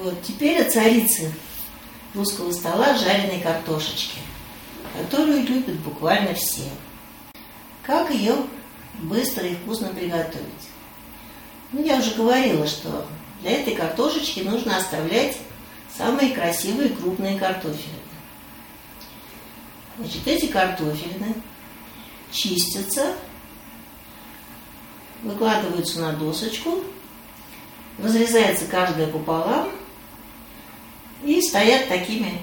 Вот, теперь о царице русского стола жареной картошечки, которую любят буквально все. Как ее быстро и вкусно приготовить? Ну, я уже говорила, что для этой картошечки нужно оставлять самые красивые крупные картофелины. Значит, эти картофелины чистятся, выкладываются на досочку, разрезается каждая пополам и стоят такими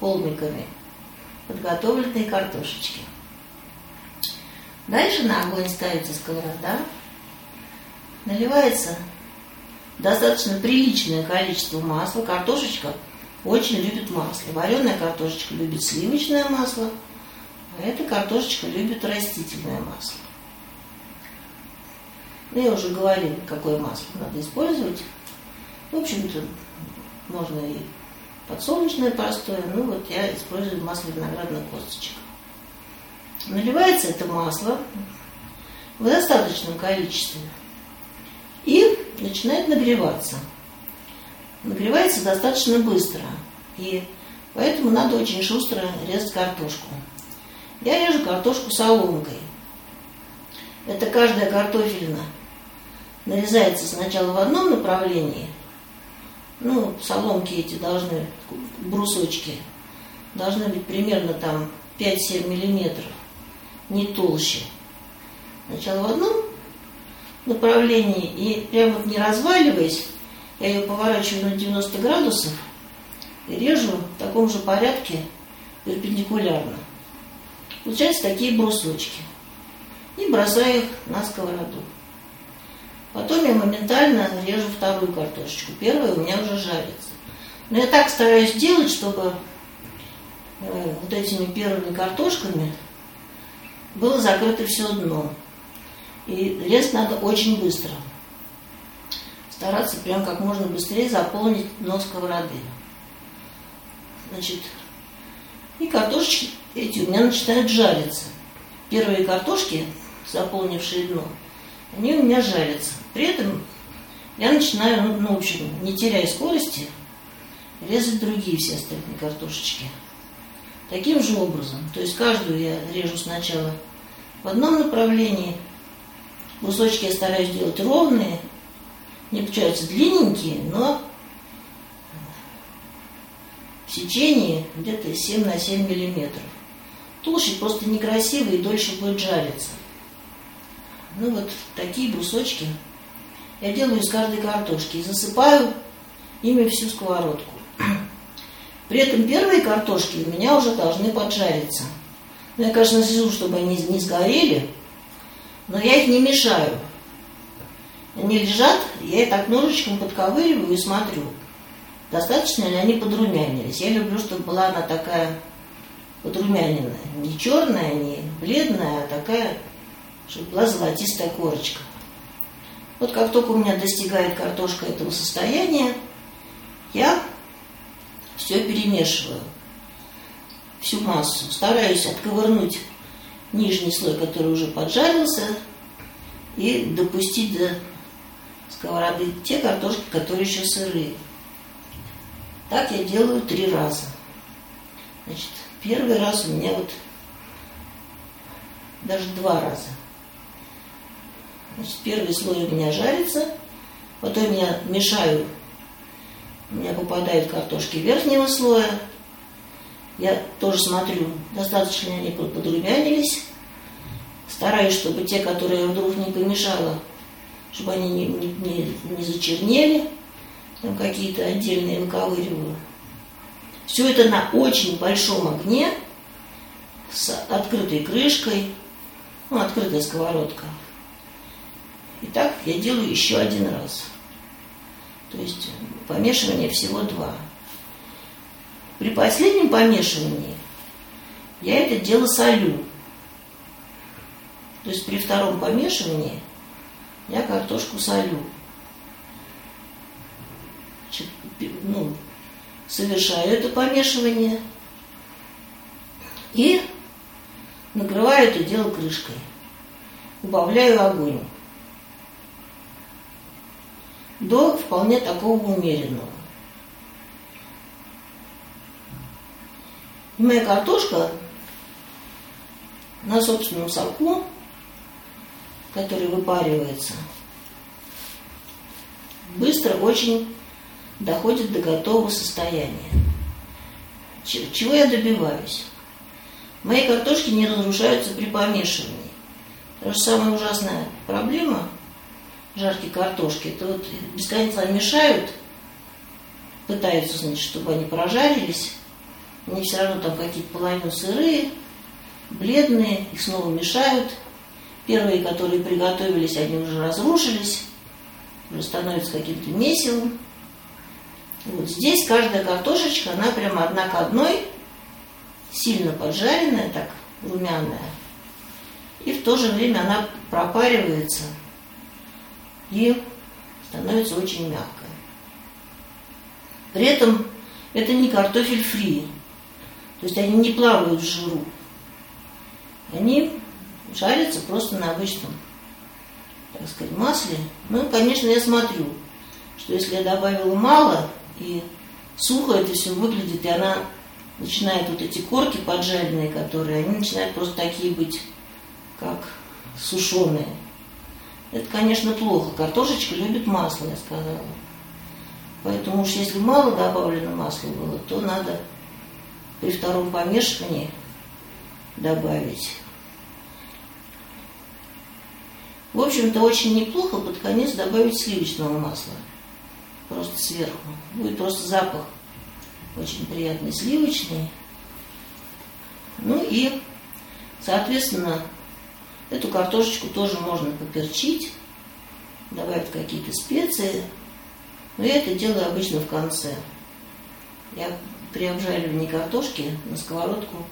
холмиками подготовленные картошечки. Дальше на огонь ставится сковорода, наливается достаточно приличное количество масла. Картошечка очень любит масло. Вареная картошечка любит сливочное масло, а эта картошечка любит растительное масло. Ну, я уже говорила, какое масло надо использовать. В общем-то, можно и подсолнечное простое, ну вот я использую масло виноградных косточек. Наливается это масло в достаточном количестве и начинает нагреваться. Нагревается достаточно быстро, и поэтому надо очень шустро резать картошку. Я режу картошку соломкой. Это каждая картофелина нарезается сначала в одном направлении, ну, соломки эти должны, брусочки, должны быть примерно там 5-7 миллиметров, не толще. Сначала в одном направлении и прямо не разваливаясь, я ее поворачиваю на 90 градусов и режу в таком же порядке перпендикулярно. Получаются такие брусочки. И бросаю их на сковороду. Потом я моментально режу вторую картошечку. Первая у меня уже жарится. Но я так стараюсь делать, чтобы э, вот этими первыми картошками было закрыто все дно. И резать надо очень быстро. Стараться прям как можно быстрее заполнить дно сковороды. Значит, и картошечки эти у меня начинают жариться. Первые картошки, заполнившие дно, они у меня жарятся. При этом я начинаю, ну, ну, в общем, не теряя скорости, резать другие все остальные картошечки. Таким же образом. То есть каждую я режу сначала в одном направлении. Кусочки я стараюсь делать ровные. Не получаются длинненькие, но в сечении где-то 7 на 7 миллиметров. Толще просто некрасивый и дольше будет жариться. Ну вот такие брусочки я делаю из каждой картошки и засыпаю ими всю сковородку. При этом первые картошки у меня уже должны поджариться. Ну, я, конечно, слежу, чтобы они не сгорели, но я их не мешаю. Они лежат, я их так ножичком подковыриваю и смотрю, достаточно ли они подрумянились. Я люблю, чтобы была она такая подрумяненная. Не черная, не бледная, а такая, чтобы была золотистая корочка. Вот как только у меня достигает картошка этого состояния, я все перемешиваю, всю массу. Стараюсь отковырнуть нижний слой, который уже поджарился, и допустить до сковороды те картошки, которые еще сырые. Так я делаю три раза. Значит, первый раз у меня вот даже два раза – Значит, первый слой у меня жарится, потом я мешаю, у меня попадают картошки верхнего слоя. Я тоже смотрю, достаточно они подрумянились. Стараюсь, чтобы те, которые я вдруг не помешала, чтобы они не, не, не, не зачернели, там какие-то отдельные выковыриваю. Все это на очень большом огне с открытой крышкой, ну, открытая сковородка. И так я делаю еще один раз. То есть помешивание всего два. При последнем помешивании я это дело солю. То есть при втором помешивании я картошку солю. Ну, совершаю это помешивание и накрываю это дело крышкой. Убавляю огонь до вполне такого умеренного. И моя картошка на собственном соку, который выпаривается, быстро очень доходит до готового состояния. Чего я добиваюсь? Мои картошки не разрушаются при помешивании. Та же самая ужасная проблема жарки картошки, это вот без конца мешают, пытаются, значит, чтобы они прожарились, они все равно там какие-то половину сырые, бледные, их снова мешают. Первые, которые приготовились, они уже разрушились, уже становятся каким-то месивом. Вот здесь каждая картошечка, она прямо одна к одной, сильно поджаренная, так, румяная. И в то же время она пропаривается и становится очень мягкая. При этом это не картофель фри. То есть они не плавают в жиру. Они жарятся просто на обычном, так сказать, масле. Ну, конечно, я смотрю, что если я добавила мало, и сухо это все выглядит, и она начинает вот эти корки поджаренные, которые, они начинают просто такие быть, как сушеные. Это, конечно, плохо. Картошечка любит масло, я сказала. Поэтому уж если мало добавлено масла было, то надо при втором помешивании добавить. В общем-то, очень неплохо под конец добавить сливочного масла просто сверху. Будет просто запах очень приятный, сливочный. Ну и, соответственно, эту картошечку тоже можно поперчить, добавить какие-то специи. Но я это делаю обычно в конце. Я при обжаривании картошки на сковородку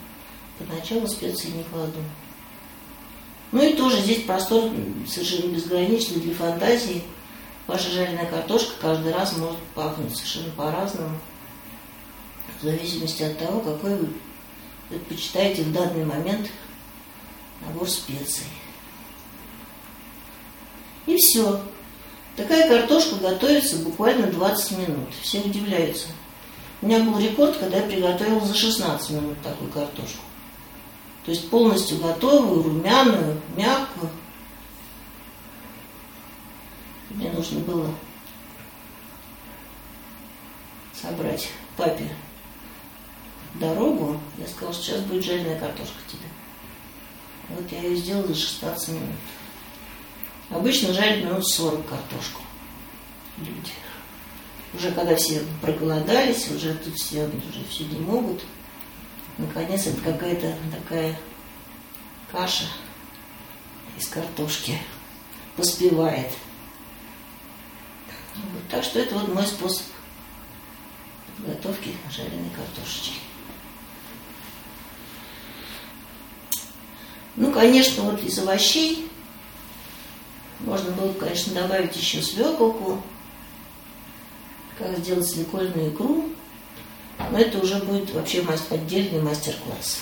поначалу специи не кладу. Ну и тоже здесь простор совершенно безграничный для фантазии – Ваша жареная картошка каждый раз может пахнуть совершенно по-разному, в зависимости от того, какой вы предпочитаете в данный момент набор специй. И все. Такая картошка готовится буквально 20 минут. Все удивляются. У меня был рекорд, когда я приготовила за 16 минут такую картошку. То есть полностью готовую, румяную, мягкую. Мне нужно было собрать папе дорогу. Я сказала, что сейчас будет жареная картошка тебе. Вот я ее сделала за 16 минут. Обычно жарят минут 40 картошку люди. Уже когда все проголодались, уже тут все уже все не могут. Наконец это какая-то такая каша из картошки поспевает. Вот, так что это вот мой способ подготовки жареной картошечки. Ну, конечно, вот из овощей можно было, конечно, добавить еще свеколку, как сделать свекольную икру, но это уже будет вообще отдельный мастер-класс.